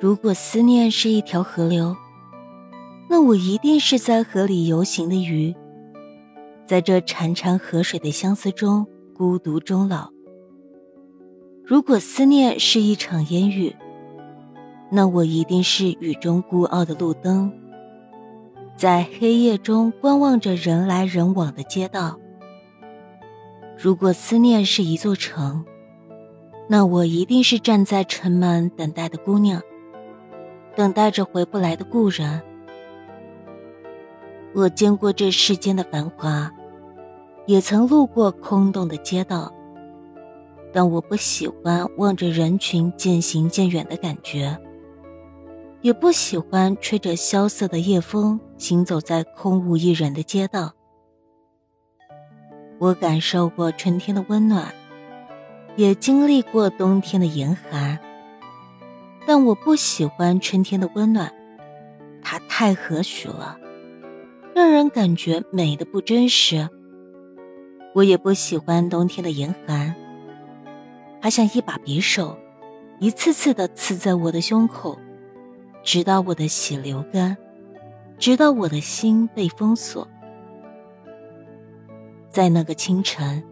如果思念是一条河流，那我一定是在河里游行的鱼，在这潺潺河水的相思中孤独终老。如果思念是一场烟雨，那我一定是雨中孤傲的路灯，在黑夜中观望着人来人往的街道。如果思念是一座城，那我一定是站在城门等待的姑娘。等待着回不来的故人。我见过这世间的繁华，也曾路过空洞的街道，但我不喜欢望着人群渐行渐远的感觉，也不喜欢吹着萧瑟的夜风行走在空无一人的街道。我感受过春天的温暖，也经历过冬天的严寒。但我不喜欢春天的温暖，它太和煦了，让人感觉美的不真实。我也不喜欢冬天的严寒，它像一把匕首，一次次的刺在我的胸口，直到我的血流干，直到我的心被封锁。在那个清晨，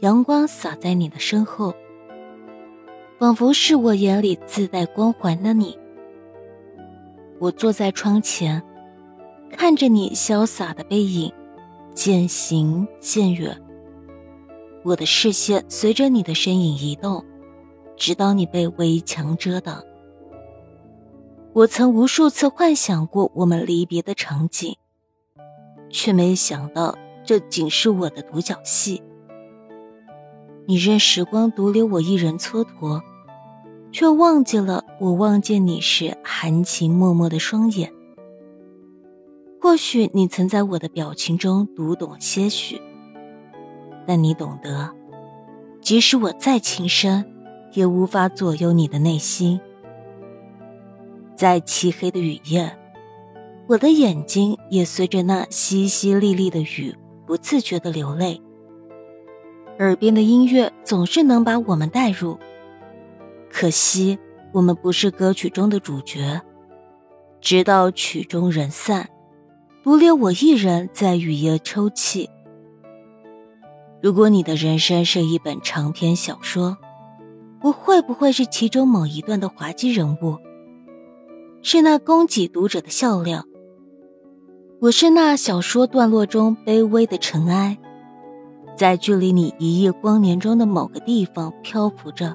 阳光洒在你的身后。仿佛是我眼里自带光环的你。我坐在窗前，看着你潇洒的背影，渐行渐远。我的视线随着你的身影移动，直到你被围墙遮挡。我曾无数次幻想过我们离别的场景，却没想到这仅是我的独角戏。你任时光独留我一人蹉跎。却忘记了我望见你时含情脉脉的双眼。或许你曾在我的表情中读懂些许，但你懂得，即使我再情深，也无法左右你的内心。在漆黑的雨夜，我的眼睛也随着那淅淅沥沥的雨不自觉的流泪。耳边的音乐总是能把我们带入。可惜，我们不是歌曲中的主角。直到曲终人散，独留我一人在雨夜抽泣。如果你的人生是一本长篇小说，我会不会是其中某一段的滑稽人物？是那供给读者的笑料？我是那小说段落中卑微的尘埃，在距离你一夜光年中的某个地方漂浮着。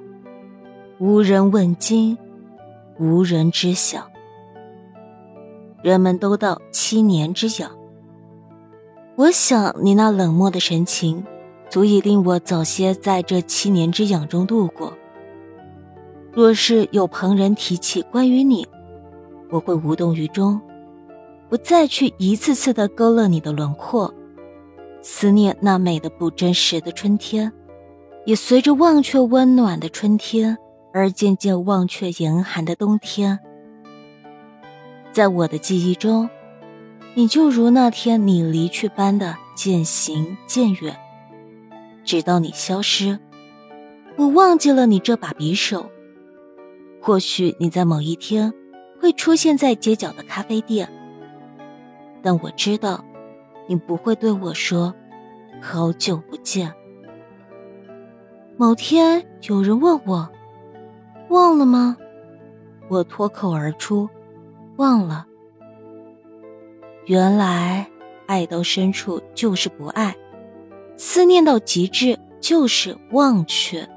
无人问津，无人知晓。人们都道七年之痒。我想你那冷漠的神情，足以令我早些在这七年之痒中度过。若是有旁人提起关于你，我会无动于衷，不再去一次次的勾勒你的轮廓，思念那美的不真实的春天，也随着忘却温暖的春天。而渐渐忘却严寒的冬天，在我的记忆中，你就如那天你离去般的渐行渐远，直到你消失，我忘记了你这把匕首。或许你在某一天会出现在街角的咖啡店，但我知道，你不会对我说“好久不见”。某天有人问我。忘了吗？我脱口而出，忘了。原来，爱到深处就是不爱，思念到极致就是忘却。